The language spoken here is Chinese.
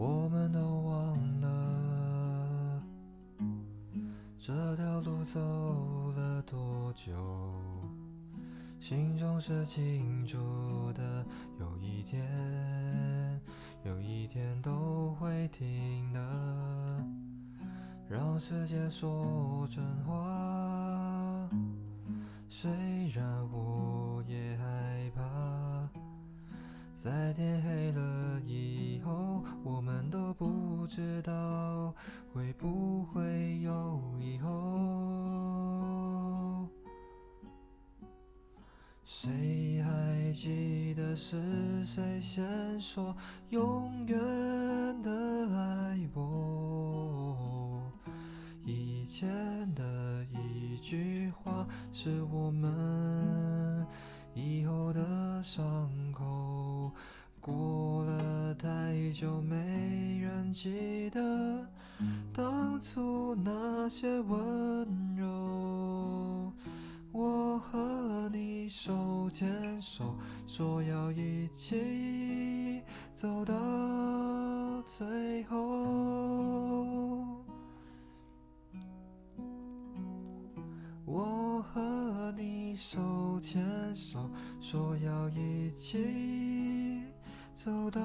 我们都忘了这条路走了多久，心中是清楚的，有一天，有一天都会停的，让世界说真话。虽然我也害怕，在天黑了后，我们都不知道会不会有以后。谁还记得是谁先说永远的爱我？以前的一句话，是我们以后的伤就，没人记得当初那些温柔。我和你手牵手，说要一起走到最后。我和你手牵手，说要一起走到